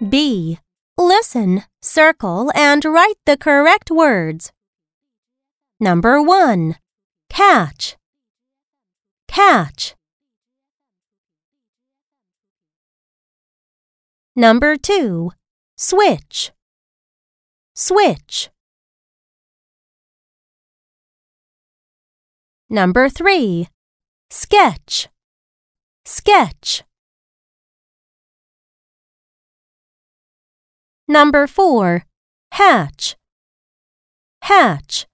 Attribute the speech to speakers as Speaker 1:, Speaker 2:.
Speaker 1: B. Listen, circle, and write the correct words. Number 1. Catch. Catch. Number 2. Switch. Switch. Number 3. Sketch. Sketch. Number 4. Hatch. Hatch.